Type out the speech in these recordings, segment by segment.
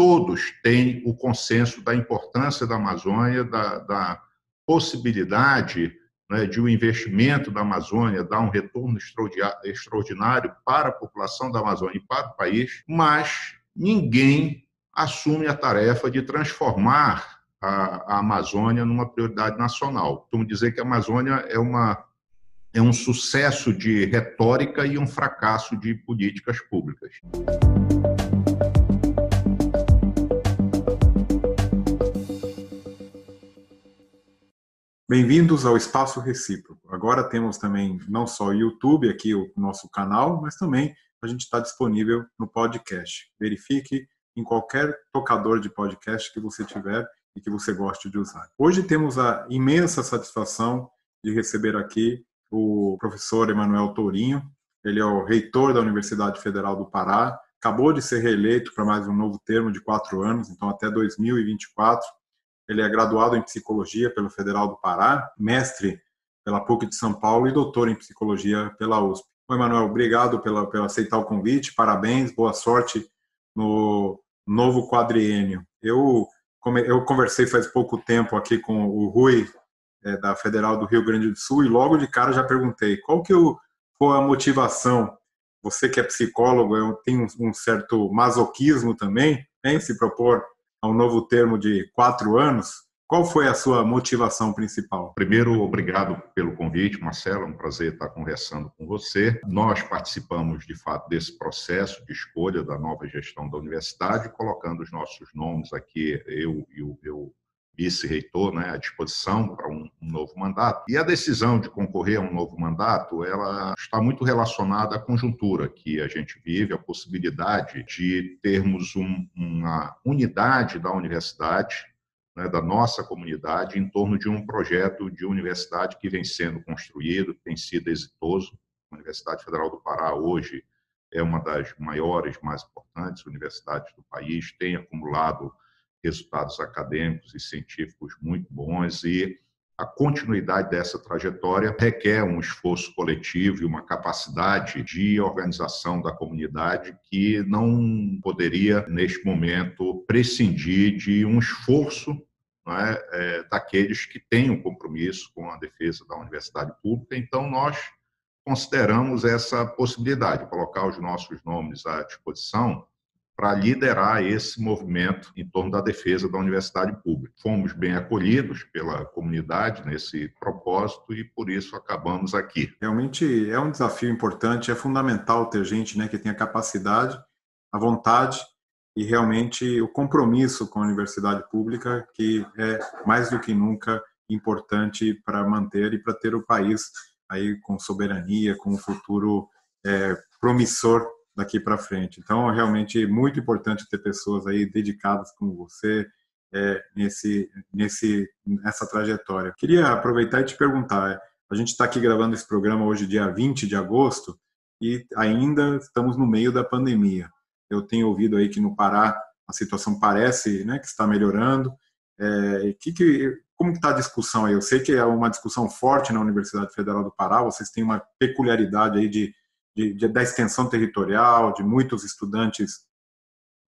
todos têm o consenso da importância da Amazônia, da, da possibilidade né, de o um investimento da Amazônia dar um retorno extraordinário para a população da Amazônia e para o país, mas ninguém assume a tarefa de transformar a, a Amazônia numa prioridade nacional. Costumo dizer que a Amazônia é uma é um sucesso de retórica e um fracasso de políticas públicas. Bem-vindos ao Espaço Recíproco. Agora temos também não só o YouTube, aqui o nosso canal, mas também a gente está disponível no podcast. Verifique em qualquer tocador de podcast que você tiver e que você goste de usar. Hoje temos a imensa satisfação de receber aqui o professor Emanuel Tourinho. Ele é o reitor da Universidade Federal do Pará, acabou de ser reeleito para mais um novo termo de quatro anos, então até 2024. Ele é graduado em psicologia pela Federal do Pará, mestre pela PUC de São Paulo e doutor em psicologia pela USP. Oi, Emanuel, obrigado pela, pela aceitar o convite, parabéns, boa sorte no novo quadriênio. Eu, eu conversei faz pouco tempo aqui com o Rui é, da Federal do Rio Grande do Sul e logo de cara já perguntei qual que foi a motivação. Você que é psicólogo, tem um certo masoquismo também em se propor a um novo termo de quatro anos. Qual foi a sua motivação principal? Primeiro, obrigado pelo convite, Marcelo. É um prazer estar conversando com você. Nós participamos, de fato, desse processo de escolha da nova gestão da universidade, colocando os nossos nomes aqui, eu e o meu vice-reitor né, à disposição para um, um, novo mandato. E a decisão de concorrer a um novo mandato, ela está muito relacionada à conjuntura que a gente vive, a possibilidade de termos um, uma unidade da universidade, né, da nossa comunidade, em torno de um projeto de universidade que vem sendo construído, tem sido exitoso. A Universidade Federal do Pará hoje é uma das maiores, mais importantes universidades do país, tem acumulado resultados acadêmicos e científicos muito bons e a continuidade dessa trajetória requer um esforço coletivo e uma capacidade de organização da comunidade que não poderia, neste momento, prescindir de um esforço é, é, daqueles que têm um compromisso com a defesa da universidade pública. Então, nós consideramos essa possibilidade, colocar os nossos nomes à disposição para liderar esse movimento em torno da defesa da universidade pública. Fomos bem acolhidos pela comunidade nesse propósito e por isso acabamos aqui. Realmente é um desafio importante, é fundamental ter gente né, que tenha capacidade, a vontade e realmente o compromisso com a universidade pública, que é mais do que nunca importante para manter e para ter o país aí com soberania, com um futuro é, promissor daqui para frente. Então, é realmente muito importante ter pessoas aí dedicadas como você é, nesse, nesse, nessa trajetória. Queria aproveitar e te perguntar, a gente está aqui gravando esse programa hoje, dia 20 de agosto, e ainda estamos no meio da pandemia. Eu tenho ouvido aí que no Pará a situação parece né, que está melhorando. É, que, que, como está a discussão aí? Eu sei que é uma discussão forte na Universidade Federal do Pará, vocês têm uma peculiaridade aí de de, de, da extensão territorial, de muitos estudantes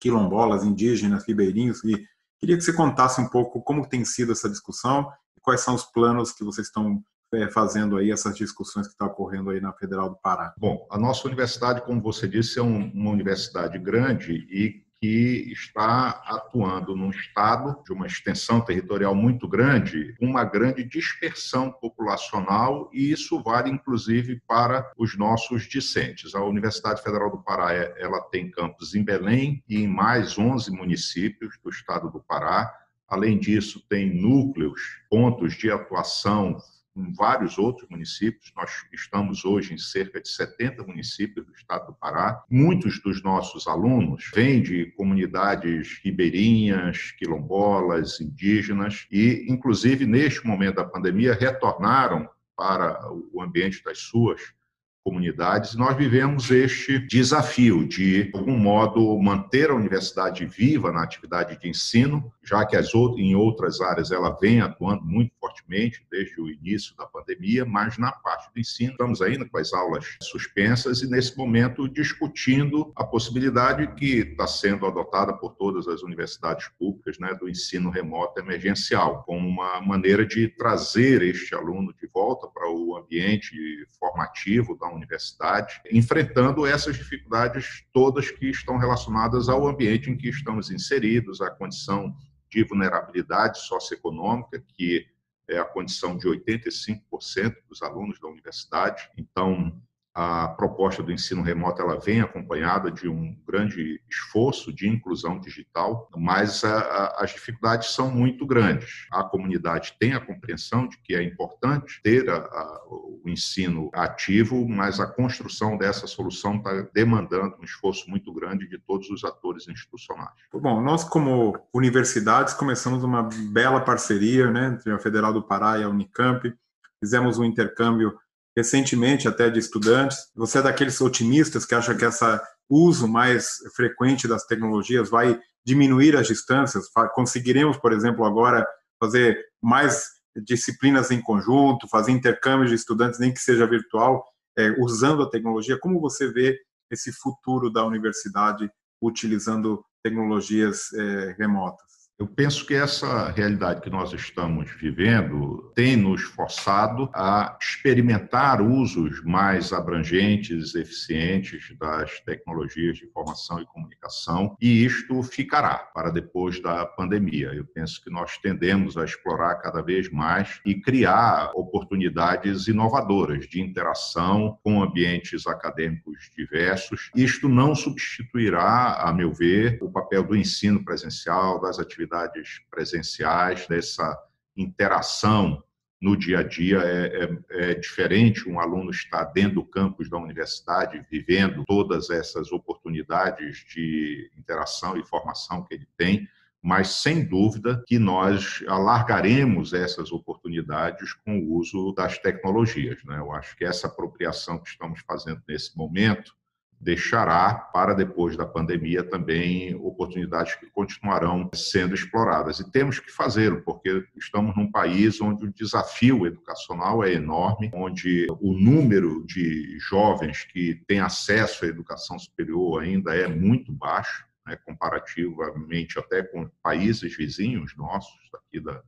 quilombolas, indígenas, ribeirinhos, e queria que você contasse um pouco como tem sido essa discussão e quais são os planos que vocês estão é, fazendo aí, essas discussões que estão ocorrendo aí na Federal do Pará. Bom, a nossa universidade, como você disse, é um, uma universidade grande e que está atuando num estado de uma extensão territorial muito grande, uma grande dispersão populacional, e isso vale inclusive para os nossos discentes. A Universidade Federal do Pará ela tem campus em Belém e em mais 11 municípios do estado do Pará. Além disso, tem núcleos, pontos de atuação em vários outros municípios. Nós estamos hoje em cerca de 70 municípios do estado do Pará. Muitos dos nossos alunos vêm de comunidades ribeirinhas, quilombolas, indígenas e, inclusive, neste momento da pandemia, retornaram para o ambiente das suas comunidades. Nós vivemos este desafio de, de algum modo, manter a universidade viva na atividade de ensino, já que as outras, em outras áreas ela vem atuando muito fortemente desde o início da pandemia, mas na parte do ensino estamos ainda com as aulas suspensas e nesse momento discutindo a possibilidade que está sendo adotada por todas as universidades públicas, né, do ensino remoto emergencial, como uma maneira de trazer este aluno de volta para o ambiente formativo da universidade, enfrentando essas dificuldades todas que estão relacionadas ao ambiente em que estamos inseridos, à condição de vulnerabilidade socioeconômica, que é a condição de 85% dos alunos da universidade. Então, a proposta do ensino remoto ela vem acompanhada de um grande esforço de inclusão digital, mas a, a, as dificuldades são muito grandes. A comunidade tem a compreensão de que é importante ter a, o ensino ativo, mas a construção dessa solução está demandando um esforço muito grande de todos os atores institucionais. Bom, nós como universidades começamos uma bela parceria né, entre a Federal do Pará e a Unicamp, fizemos um intercâmbio recentemente até de estudantes. Você é daqueles otimistas que acha que esse uso mais frequente das tecnologias vai diminuir as distâncias? Conseguiremos, por exemplo, agora fazer mais disciplinas em conjunto, fazer intercâmbios de estudantes, nem que seja virtual, é, usando a tecnologia? Como você vê esse futuro da universidade utilizando tecnologias é, remotas? Eu penso que essa realidade que nós estamos vivendo tem nos forçado a experimentar usos mais abrangentes, eficientes das tecnologias de informação e comunicação, e isto ficará para depois da pandemia. Eu penso que nós tendemos a explorar cada vez mais e criar oportunidades inovadoras de interação com ambientes acadêmicos diversos. Isto não substituirá, a meu ver, o papel do ensino presencial, das atividades atividades presenciais, dessa interação no dia a dia é, é, é, diferente um aluno estar dentro do campus da universidade, vivendo todas essas oportunidades de interação e formação que ele tem, mas sem dúvida que nós alargaremos essas oportunidades com o uso das tecnologias. Né? Eu acho que essa apropriação que estamos fazendo nesse momento deixará para depois da pandemia também oportunidades que continuarão sendo exploradas. E temos que fazê-lo, porque estamos num país onde o desafio educacional é enorme, onde o número de jovens que têm acesso à educação superior ainda é muito baixo, né, comparativamente até com países vizinhos nossos, aqui da,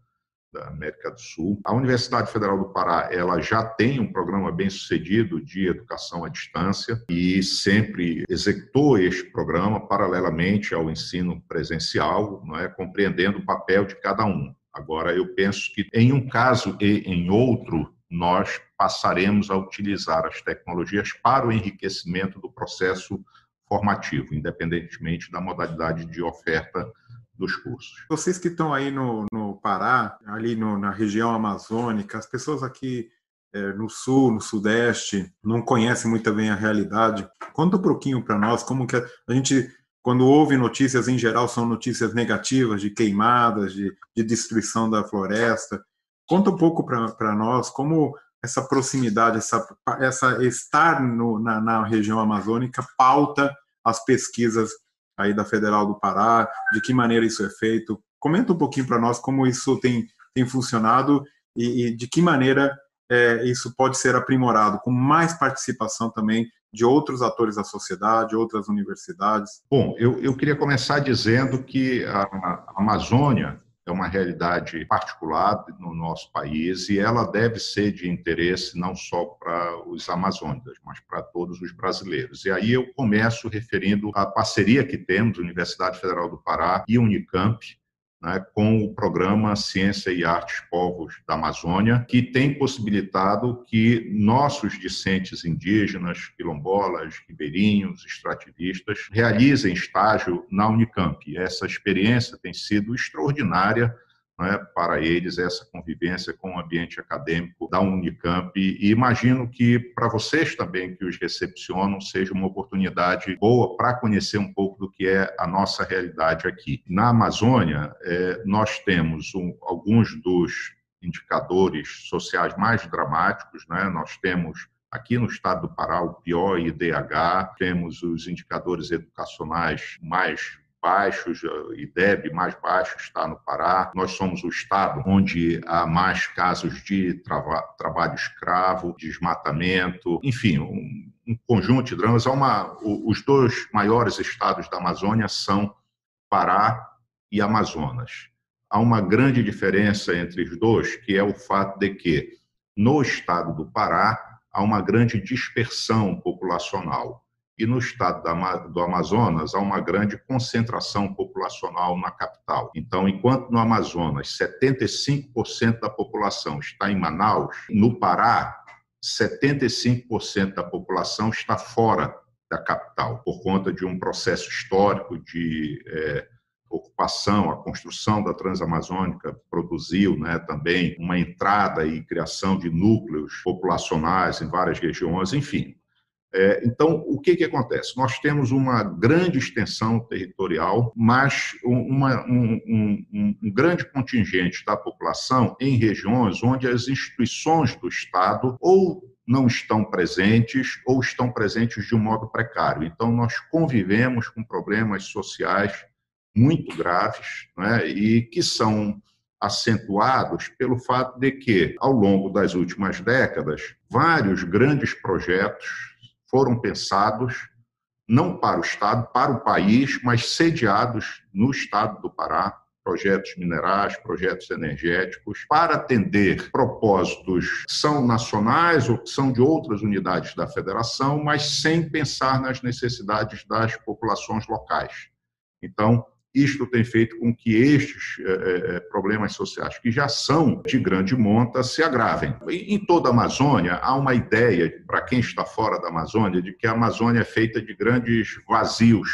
da América do Sul. A Universidade Federal do Pará, ela já tem um programa bem sucedido de educação à distância e sempre executou este programa paralelamente ao ensino presencial, não é, compreendendo o papel de cada um. Agora, eu penso que em um caso e em outro, nós passaremos a utilizar as tecnologias para o enriquecimento do processo formativo, independentemente da modalidade de oferta dos cursos. Vocês que estão aí no, no Pará, ali no, na região amazônica, as pessoas aqui é, no sul, no sudeste, não conhecem muito bem a realidade. Conta um pouquinho para nós como que a, a, gente, quando ouve notícias em geral, são notícias negativas de queimadas, de, de destruição da floresta. Conta um pouco para nós como essa proximidade, essa, essa estar no, na, na região amazônica pauta as pesquisas aí da Federal do Pará, de que maneira isso é feito. Comenta um pouquinho para nós como isso tem, tem funcionado e, e de que maneira é, isso pode ser aprimorado, com mais participação também de outros atores da sociedade, outras universidades. Bom, eu, eu queria começar dizendo que a, a Amazônia é uma realidade particular no nosso país e ela deve ser de interesse não só para os amazônicos, mas para todos os brasileiros. E aí eu começo referindo à parceria que temos, Universidade Federal do Pará e Unicamp, né, com o programa Ciência e Artes Povos da Amazônia, que tem possibilitado que nossos discentes indígenas, quilombolas, ribeirinhos, extrativistas, realizem estágio na Unicamp. Essa experiência tem sido extraordinária né, para eles essa convivência com o ambiente acadêmico da Unicamp e imagino que para vocês também que os recepcionam seja uma oportunidade boa para conhecer um pouco do que é a nossa realidade aqui. Na Amazônia, é, nós temos um, alguns dos indicadores sociais mais dramáticos, né? nós temos Aqui no estado do Pará, o pior IDH, temos os indicadores educacionais mais baixos, IDEB mais baixo está no Pará. Nós somos o estado onde há mais casos de trava, trabalho escravo, desmatamento, enfim, um, um conjunto de dramas. Há uma, os dois maiores estados da Amazônia são Pará e Amazonas. Há uma grande diferença entre os dois, que é o fato de que no estado do Pará há uma grande dispersão populacional. E no estado do Amazonas há uma grande concentração populacional na capital. Então, enquanto no Amazonas 75% da população está em Manaus, no Pará 75% da população está fora da capital, por conta de um processo histórico de é, ocupação, a construção da Transamazônica produziu né, também uma entrada e criação de núcleos populacionais em várias regiões, enfim. É, então, o que, que acontece? Nós temos uma grande extensão territorial, mas uma, um, um, um grande contingente da população em regiões onde as instituições do Estado ou não estão presentes ou estão presentes de um modo precário. Então, nós convivemos com problemas sociais muito graves né, e que são acentuados pelo fato de que, ao longo das últimas décadas, vários grandes projetos foram pensados não para o Estado, para o país, mas sediados no Estado do Pará, projetos minerais, projetos energéticos, para atender propósitos que são nacionais ou que são de outras unidades da federação, mas sem pensar nas necessidades das populações locais. Então, isto tem feito com que estes é, problemas sociais, que já são de grande monta, se agravem. Em toda a Amazônia, há uma ideia, para quem está fora da Amazônia, de que a Amazônia é feita de grandes vazios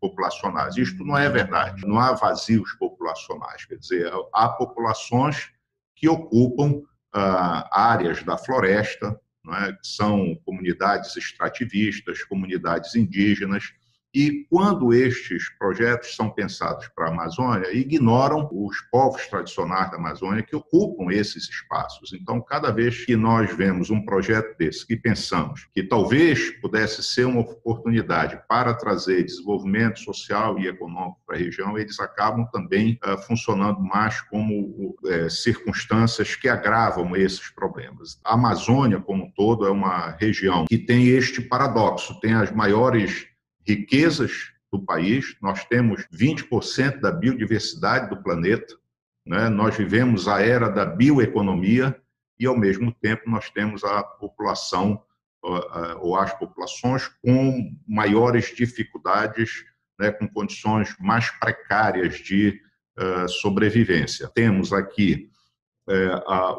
populacionais. Isto não é verdade. Não há vazios populacionais. Quer dizer, há populações que ocupam ah, áreas da floresta, é? que são comunidades extrativistas, comunidades indígenas, e quando estes projetos são pensados para a Amazônia, ignoram os povos tradicionais da Amazônia que ocupam esses espaços. Então, cada vez que nós vemos um projeto desse, que pensamos que talvez pudesse ser uma oportunidade para trazer desenvolvimento social e econômico para a região, eles acabam também uh, funcionando mais como uh, circunstâncias que agravam esses problemas. A Amazônia, como um todo, é uma região que tem este paradoxo, tem as maiores riquezas do país, nós temos 20% da biodiversidade do planeta, né? nós vivemos a era da bioeconomia e, ao mesmo tempo, nós temos a população ou as populações com maiores dificuldades, né? com condições mais precárias de sobrevivência. Temos aqui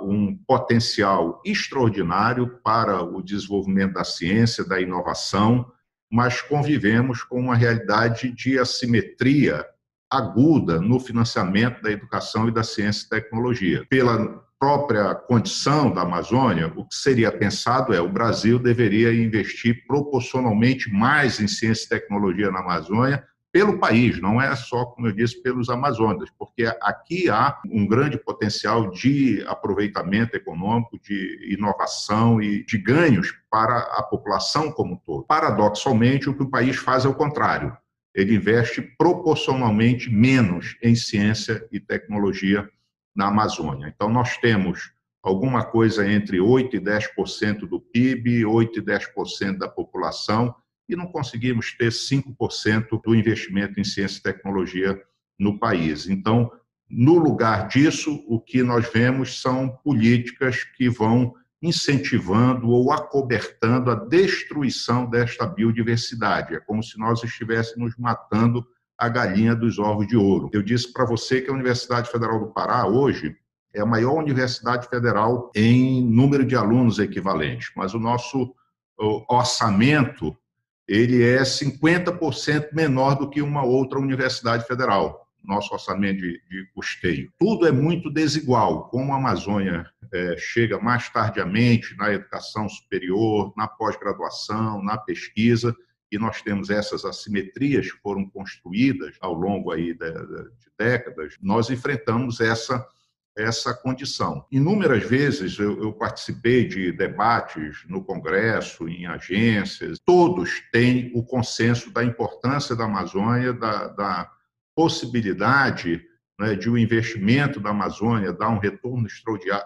um potencial extraordinário para o desenvolvimento da ciência, da inovação, mas convivemos com uma realidade de assimetria aguda no financiamento da educação e da ciência e tecnologia. Pela própria condição da Amazônia, o que seria pensado é o Brasil deveria investir proporcionalmente mais em ciência e tecnologia na Amazônia pelo país, não é só, como eu disse, pelos amazônicos, porque aqui há um grande potencial de aproveitamento econômico, de inovação e de ganhos para a população como um todo. Paradoxalmente, o que o país faz é o contrário. Ele investe proporcionalmente menos em ciência e tecnologia na Amazônia. Então, nós temos alguma coisa entre 8% e 10% do PIB, 8% e 10% da população e não conseguimos ter 5% do investimento em ciência e tecnologia no país. Então, no lugar disso, o que nós vemos são políticas que vão incentivando ou acobertando a destruição desta biodiversidade. É como se nós estivéssemos matando a galinha dos ovos de ouro. Eu disse para você que a Universidade Federal do Pará, hoje, é a maior universidade federal em número de alunos equivalentes, mas o nosso orçamento ele é 50% menor do que uma outra universidade federal, nosso orçamento de, de custeio. Tudo é muito desigual. Como a Amazônia é, chega mais tardiamente na educação superior, na pós-graduação, na pesquisa, e nós temos essas assimetrias que foram construídas ao longo aí de, de décadas, nós enfrentamos essa essa condição. Inúmeras vezes eu, eu, participei de debates no Congresso, em agências, todos têm o consenso da importância da Amazônia, da, da possibilidade né, de o um investimento da Amazônia dar um retorno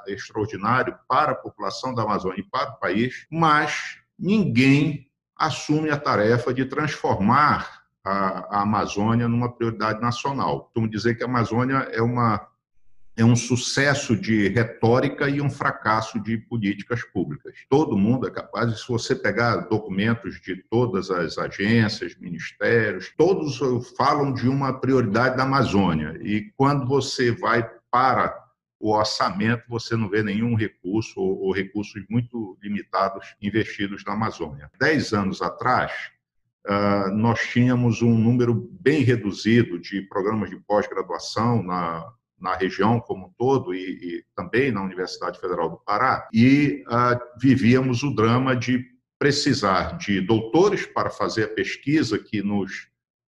extraordinário para a população da Amazônia e para o país, mas ninguém assume a tarefa de transformar a, a Amazônia numa prioridade nacional. Costumo dizer que a Amazônia é uma é um sucesso de retórica e um fracasso de políticas públicas. Todo mundo é capaz, se você pegar documentos de todas as agências, ministérios, todos falam de uma prioridade da Amazônia. E quando você vai para o orçamento, você não vê nenhum recurso ou, recursos muito limitados investidos na Amazônia. Dez anos atrás, ah, nós tínhamos um número bem reduzido de programas de pós-graduação na na região como um todo e, e, também na Universidade Federal do Pará, e uh, vivíamos o drama de precisar de doutores para fazer a pesquisa que nos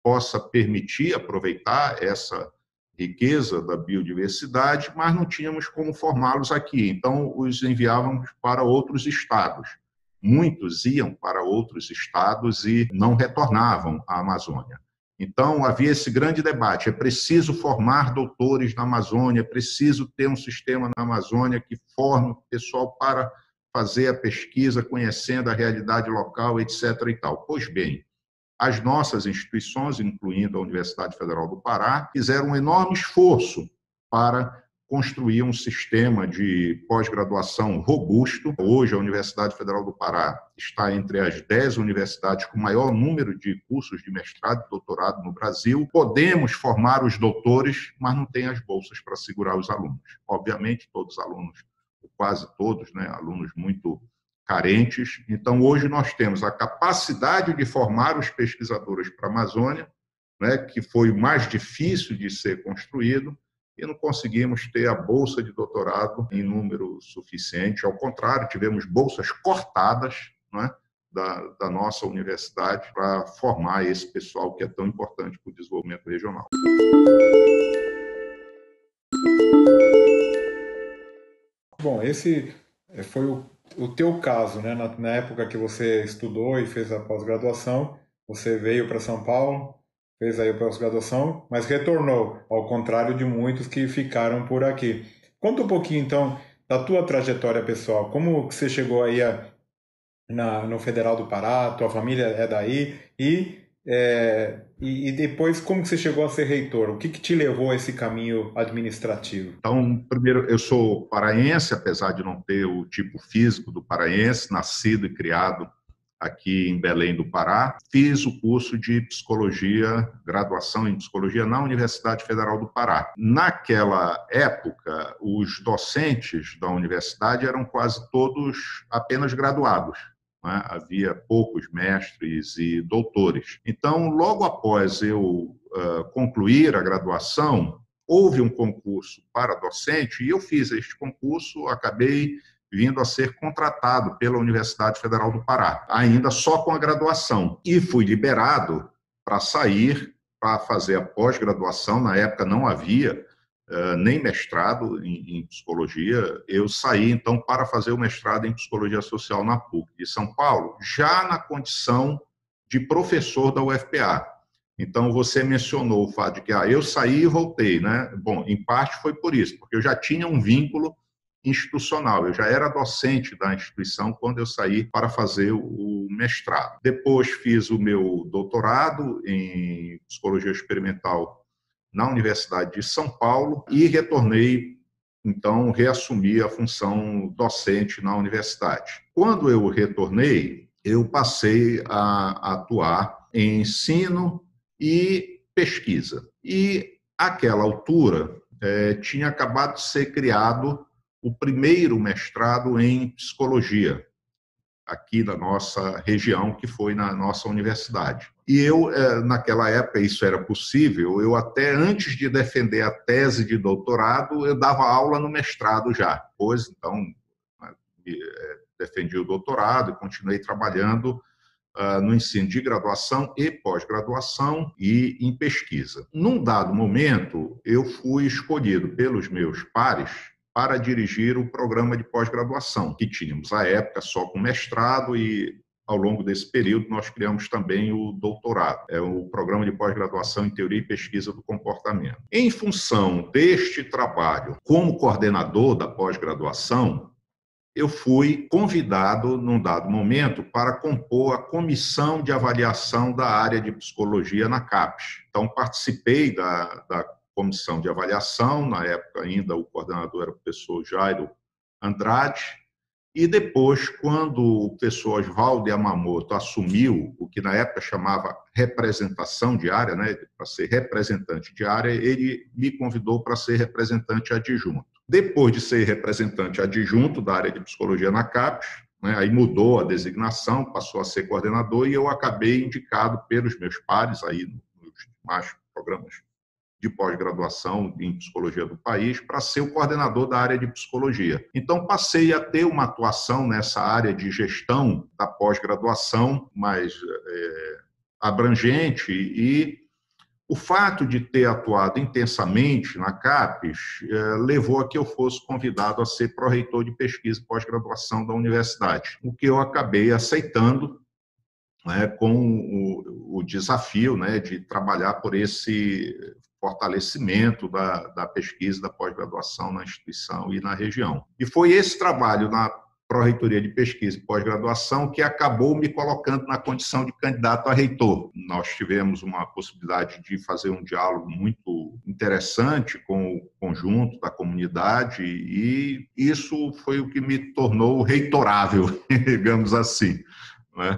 possa permitir aproveitar essa riqueza da biodiversidade, mas não tínhamos como formá-los aqui, então os enviávamos para outros estados. Muitos iam para outros estados e não retornavam à Amazônia. Então, havia esse grande debate: é preciso formar doutores na Amazônia, é preciso ter um sistema na Amazônia que forme o pessoal para fazer a pesquisa, conhecendo a realidade local, etc. e tal. Pois bem, as nossas instituições, incluindo a Universidade Federal do Pará, fizeram um enorme esforço para construir um sistema de pós-graduação robusto. Hoje, a Universidade Federal do Pará está entre as dez universidades com maior número de cursos de mestrado e doutorado no Brasil. Podemos formar os doutores, mas não tem as bolsas para segurar os alunos. Obviamente, todos os alunos, quase todos, né, alunos muito carentes. Então, hoje nós temos a capacidade de formar os pesquisadores para a Amazônia, né, que foi o mais difícil de ser construído, e não conseguimos ter a bolsa de doutorado em número suficiente. Ao contrário, tivemos bolsas cortadas é, da, da nossa universidade para formar esse pessoal que é tão importante para o desenvolvimento regional. Bom, esse foi o, o teu caso, né? Na, na época que você estudou e fez a pós-graduação, você veio para São Paulo, fez aí a pós-graduação, mas retornou, ao contrário de muitos que ficaram por aqui. Conta um pouquinho, então, da tua trajetória pessoal, como você chegou aí a, na, no Federal do Pará, tua família é daí, e, é, e, e, depois como você chegou a ser reitor? O que, que te levou a esse caminho administrativo? Então, primeiro, eu sou paraense, apesar de não ter o tipo físico do paraense, nascido e criado aqui em Belém do Pará. Fiz o curso de psicologia, graduação em psicologia na Universidade Federal do Pará. Naquela época, os docentes da universidade eram quase todos apenas graduados. Né? Havia poucos mestres e doutores. Então, logo após eu uh, concluir a graduação, houve um concurso para docente e eu fiz este concurso, acabei vindo a ser contratado pela Universidade Federal do Pará, ainda só com a graduação. E fui liberado para sair para fazer a pós-graduação. Na época não havia uh, nem mestrado em, em, psicologia. Eu saí então para fazer o mestrado em psicologia social na PUC de São Paulo, já na condição de professor da UFPA. Então, você mencionou o fato de que ah, eu saí e voltei, né? Bom, em parte foi por isso, porque eu já tinha um vínculo institucional. Eu já era docente da instituição quando eu saí para fazer o mestrado. Depois fiz o meu doutorado em psicologia experimental na Universidade de São Paulo e retornei então reassumi a função docente na universidade. Quando eu retornei, eu passei a atuar em ensino e pesquisa. E àquela altura eh, tinha acabado de ser criado o primeiro mestrado em psicologia aqui da nossa região, que foi na nossa universidade. E eu, eh, naquela época, isso era possível, eu até antes de defender a tese de doutorado, eu dava aula no mestrado já. Pois, então, eh, defendi o doutorado e continuei trabalhando uh, no ensino de graduação e pós-graduação e em pesquisa. Num dado momento, eu fui escolhido pelos meus pares para dirigir o programa de pós-graduação, que tínhamos à época só com mestrado e ao longo desse período, nós criamos também o doutorado, é o programa de pós-graduação em teoria e pesquisa do comportamento. Em função deste trabalho, como coordenador da pós-graduação, eu fui convidado, num dado momento, para compor a comissão de avaliação da área de psicologia na CAPES. Então, participei da, da comissão de avaliação, na época ainda o coordenador era o professor Jairo Andrade, e depois, quando o professor Oswaldo Yamamoto assumiu o que na época chamava representação diária, né, para ser representante de área, ele me convidou para ser representante adjunto. Depois de ser representante adjunto da área de psicologia na CAPES, né, aí mudou a designação, passou a ser coordenador e eu acabei indicado pelos meus pares aí nos demais programas de pós-graduação em psicologia do país para ser o coordenador da área de psicologia. Então, passei a ter uma atuação nessa área de gestão da pós-graduação mais é, abrangente e o fato de ter atuado intensamente na CAPES é, levou a que eu fosse convidado a ser pró-reitor de pesquisa e pós-graduação da universidade, o que eu acabei aceitando né, com o, o desafio né, de trabalhar por esse fortalecimento da, da pesquisa, da pós-graduação na instituição e na região. E foi esse trabalho na Pró-Reitoria de Pesquisa e Pós-Graduação que acabou me colocando na condição de candidato a reitor. Nós tivemos uma possibilidade de fazer um diálogo muito interessante com o conjunto da comunidade e isso foi o que me tornou reitorável, digamos assim. Né?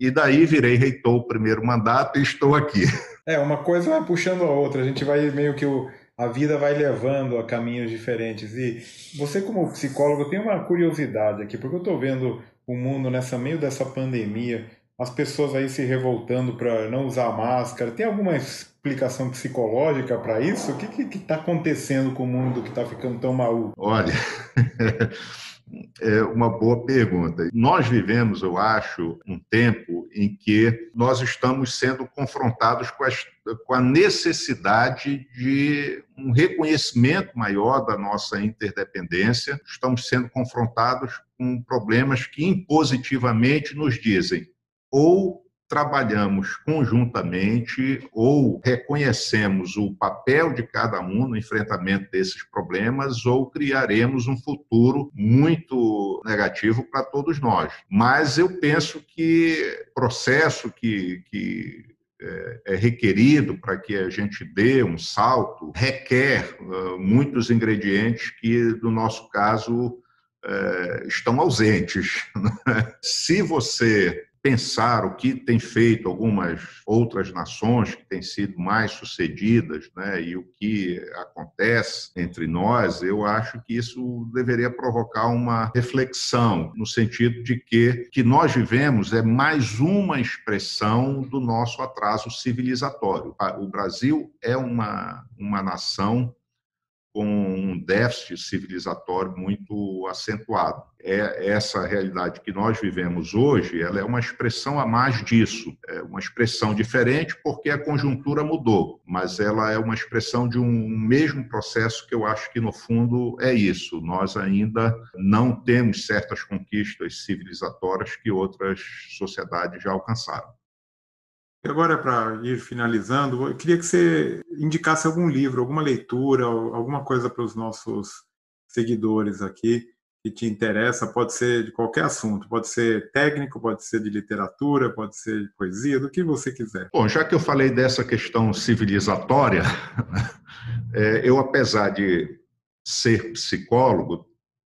E daí virei reitor o primeiro mandato e estou aqui. É, uma coisa vai puxando a outra, a gente vai meio que o, a vida vai levando a caminhos diferentes. E você, como psicólogo, tem uma curiosidade aqui, porque eu estou vendo o mundo nessa meio dessa pandemia, as pessoas aí se revoltando para não usar máscara. Tem alguma explicação psicológica para isso? O que está acontecendo com o mundo que está ficando tão maluco? Olha. É uma boa pergunta. Nós vivemos, eu acho, um tempo em que nós estamos sendo confrontados com, as, com a necessidade de um reconhecimento maior da nossa interdependência. Estamos sendo confrontados com problemas que impositivamente nos dizem ou trabalhamos conjuntamente ou reconhecemos o papel de cada um no enfrentamento desses problemas ou criaremos um futuro muito negativo para todos nós. Mas eu penso que o processo que, que é, é requerido para que a gente dê um salto requer uh, muitos ingredientes que, no nosso caso, uh, estão ausentes. Né? Se você pensar o que tem feito algumas outras nações que têm sido mais sucedidas, né, e o que acontece entre nós, eu acho que isso deveria provocar uma reflexão no sentido de que que nós vivemos é mais uma expressão do nosso atraso civilizatório. O Brasil é uma uma nação com um déficit civilizatório muito acentuado. É essa realidade que nós vivemos hoje, ela é uma expressão a mais disso, é uma expressão diferente porque a conjuntura mudou, mas ela é uma expressão de um mesmo processo que eu acho que no fundo é isso. Nós ainda não temos certas conquistas civilizatórias que outras sociedades já alcançaram. Agora, para ir finalizando, eu queria que você indicasse algum livro, alguma leitura, alguma coisa para os nossos seguidores aqui que te interessa. Pode ser de qualquer assunto, pode ser técnico, pode ser de literatura, pode ser de poesia, do que você quiser. Bom, já que eu falei dessa questão civilizatória, é, eu, apesar de ser psicólogo,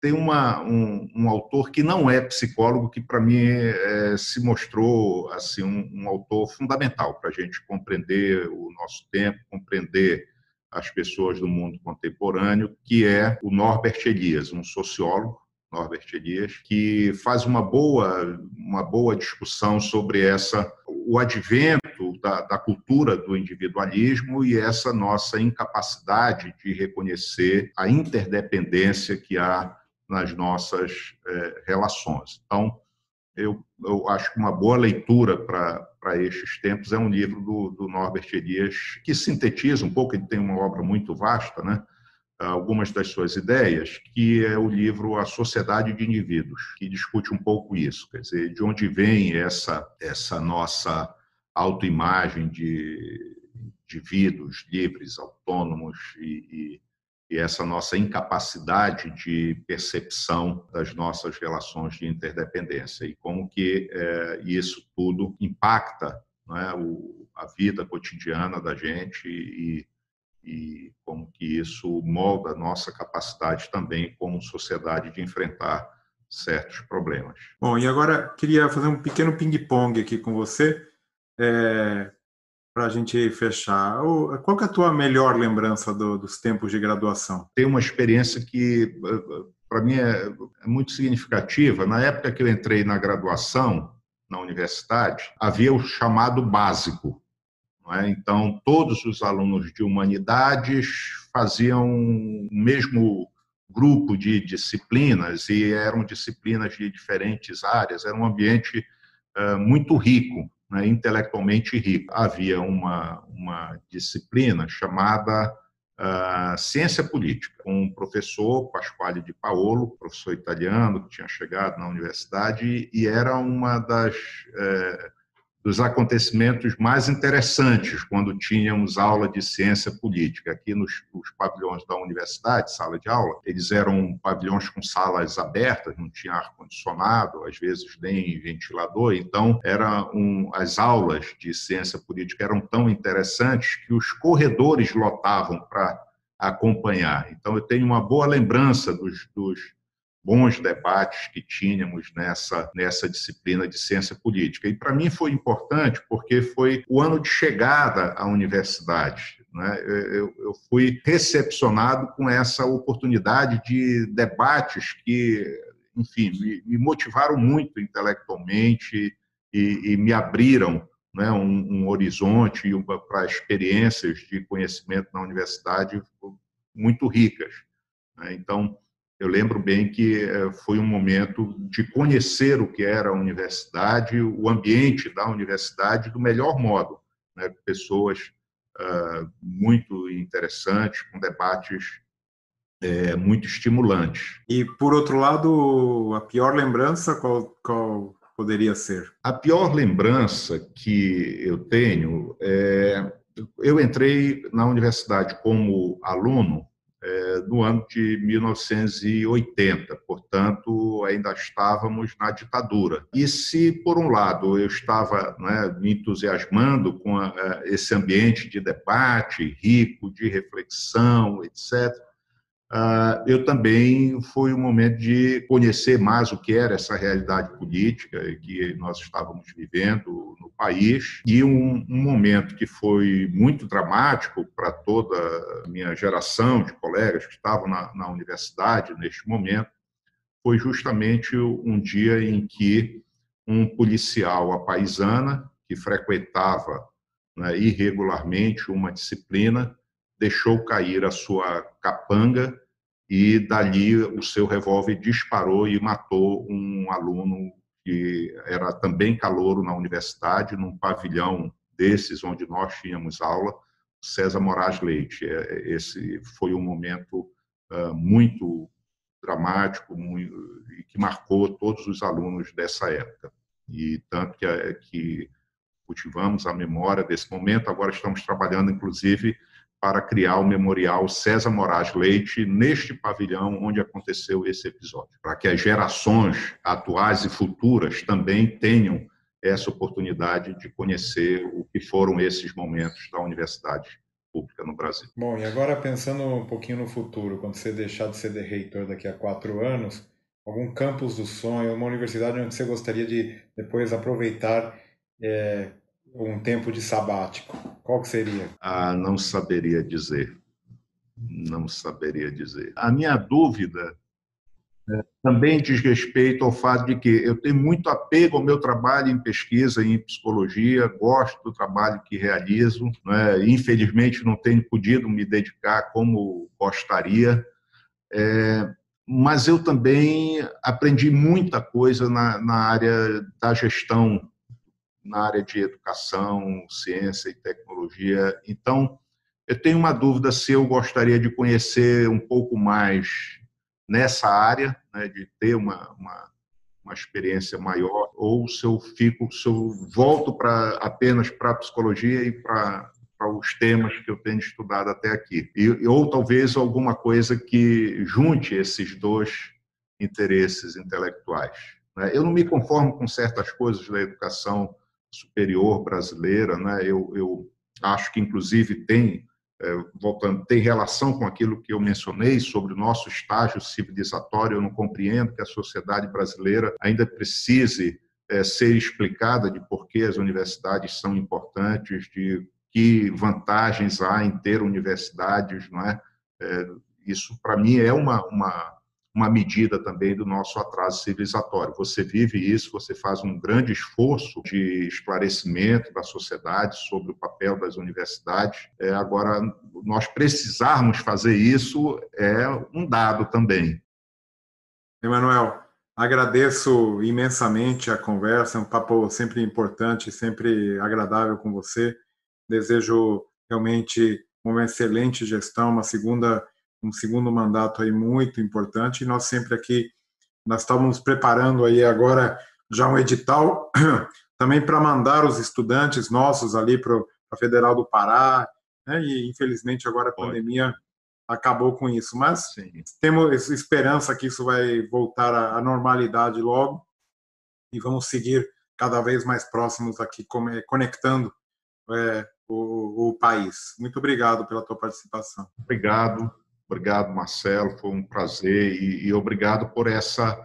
tem uma, um, um, autor que não é psicólogo, que para mim é, se mostrou assim um, um autor fundamental para a gente compreender o nosso tempo, compreender as pessoas do mundo contemporâneo, que é o Norbert Elias, um sociólogo, Norbert Elias, que faz uma boa, uma boa discussão sobre essa o advento da, da cultura do individualismo e essa nossa incapacidade de reconhecer a interdependência que há nas nossas é, relações. Então, eu, eu acho que uma boa leitura para estes tempos é um livro do, do Norbert Elias, que sintetiza um pouco, ele tem uma obra muito vasta, né? algumas das suas ideias, que é o livro A Sociedade de Indivíduos, que discute um pouco isso, quer dizer, de onde vem essa, essa nossa autoimagem de indivíduos livres, autônomos e, e e essa nossa incapacidade de percepção das nossas relações de interdependência e como que é, isso tudo impacta é, o, a vida cotidiana da gente e, e como que isso molda a nossa capacidade também como sociedade de enfrentar certos problemas. Bom, e agora queria fazer um pequeno ping-pong aqui com você. É, para a gente fechar, qual é a tua melhor lembrança do, dos tempos de graduação? Tem uma experiência que, para mim, é, é, muito significativa. Na época que eu entrei na graduação, na universidade, havia o chamado básico. É? Então, todos os alunos de humanidades faziam o mesmo grupo de disciplinas e eram disciplinas de diferentes áreas. Era um ambiente uh, muito rico né, intelectualmente rico. Havia uma, uma disciplina chamada uh, Ciência Política, com um professor, Pasquale de Paolo, professor italiano, que tinha chegado na universidade, e era uma das. Eh, dos acontecimentos mais interessantes quando tínhamos aula de ciência política. Aqui nos, nos, pavilhões da universidade, sala de aula, eles eram pavilhões com salas abertas, não tinha ar-condicionado, às vezes nem ventilador, então era um, as aulas de ciência política eram tão interessantes que os corredores lotavam para acompanhar. Então eu tenho uma boa lembrança dos, dos bons debates que tínhamos nessa, nessa disciplina de ciência política. E para mim foi importante porque foi o ano de chegada à universidade. Né? Eu, eu fui recepcionado com essa oportunidade de debates que, enfim, me, me motivaram muito intelectualmente e, e me abriram né, um, um horizonte para experiências de conhecimento na universidade muito ricas. Né? Então, eu lembro bem que eh, foi um momento de conhecer o que era a universidade, o ambiente da universidade do melhor modo, né? pessoas uh, muito interessantes, com debates é, muito estimulantes. E, por outro lado, a pior lembrança, qual, qual poderia ser? A pior lembrança que eu tenho é. Eu entrei na universidade como aluno é, no ano de 1980, portanto, ainda estávamos na ditadura. E se, por um lado, eu estava né, me entusiasmando com a, esse ambiente de debate rico, de reflexão, etc., eu também foi um momento de conhecer mais o que era essa realidade política que nós estávamos vivendo no país. E um, um momento que foi muito dramático para toda a minha geração de colegas que estavam na, na universidade neste momento foi justamente um dia em que um policial apaisana que frequentava né, irregularmente uma disciplina deixou cair a sua capanga e dali o seu revólver disparou e matou um aluno que era também calouro na universidade, num pavilhão desses onde nós tínhamos aula, César Moraes Leite. É, esse foi um momento muito dramático e que marcou todos os alunos dessa época. E tanto que, que cultivamos a memória desse momento, agora estamos trabalhando, inclusive, para criar o memorial César Moraes Leite neste pavilhão onde aconteceu esse episódio, para que as gerações atuais e futuras também tenham essa oportunidade de conhecer o que foram esses momentos da universidade pública no Brasil. Bom, e agora pensando um pouquinho no futuro, quando você deixar de ser de reitor daqui a quatro anos, algum campus do sonho, uma universidade onde você gostaria de depois aproveitar é, um tempo de sabático? Qual que seria? Ah, não saberia dizer. Não saberia dizer. A minha dúvida é, também diz respeito ao fato de que eu tenho muito apego ao meu trabalho em pesquisa em psicologia, gosto do trabalho que realizo, né? infelizmente não tenho podido me dedicar como gostaria, é, mas eu também aprendi muita coisa na, na área da gestão, na área de educação, ciência e tecnologia. Então, eu tenho uma dúvida se eu gostaria de conhecer um pouco mais nessa área, né, de ter uma, uma, uma, experiência maior, ou se eu fico, se eu volto para apenas para a psicologia e para para os temas que eu tenho estudado até aqui. E, ou talvez alguma coisa que junte esses dois interesses intelectuais. Né? Eu não me conformo com certas coisas da educação superior brasileira, né? eu, eu acho que, inclusive, tem, é, voltando, tem relação com aquilo que eu mencionei sobre o nosso estágio civilizatório. Eu não compreendo que a sociedade brasileira ainda precise é, ser explicada de por que as universidades são importantes, de que vantagens há em ter universidades, não é? é isso, para mim, é uma, uma, uma medida também do nosso atraso civilizatório. Você vive isso, você faz um grande esforço de esclarecimento da sociedade sobre o papel das universidades. É, agora, nós precisarmos fazer isso é um dado também. Emanuel, agradeço imensamente a conversa, é um papo sempre importante, sempre agradável com você. Desejo realmente uma excelente gestão, uma segunda um segundo mandato aí muito importante. E nós sempre aqui nós estávamos preparando aí agora já um edital também para mandar os estudantes nossos ali para a Federal do Pará, né? e infelizmente agora a pandemia acabou com isso, mas Sim. temos esperança que isso vai voltar à normalidade logo e vamos seguir cada vez mais próximos aqui, conectando é, o, o, país. Muito obrigado pela tua participação. Obrigado, obrigado Marcelo, foi um prazer e, e obrigado por essa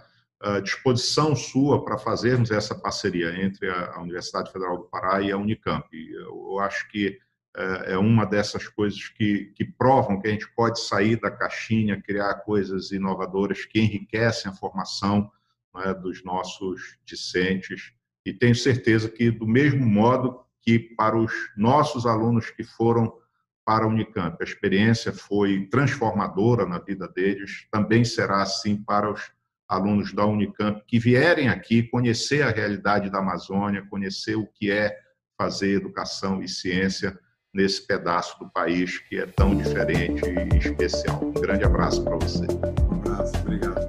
uh, disposição sua para fazermos essa parceria entre a, a, Universidade Federal do Pará e a Unicamp. Eu, eu acho que uh, é uma dessas coisas que, que provam que a gente pode sair da caixinha, criar coisas inovadoras que enriquecem a formação né, dos nossos discentes. E tenho certeza que, do mesmo modo que para os nossos alunos que foram para a Unicamp, a experiência foi transformadora na vida deles, também será assim para os alunos da Unicamp que vierem aqui conhecer a realidade da Amazônia, conhecer o que é fazer educação e ciência nesse pedaço do país que é tão diferente e especial. Um grande abraço para você. Um abraço, obrigado.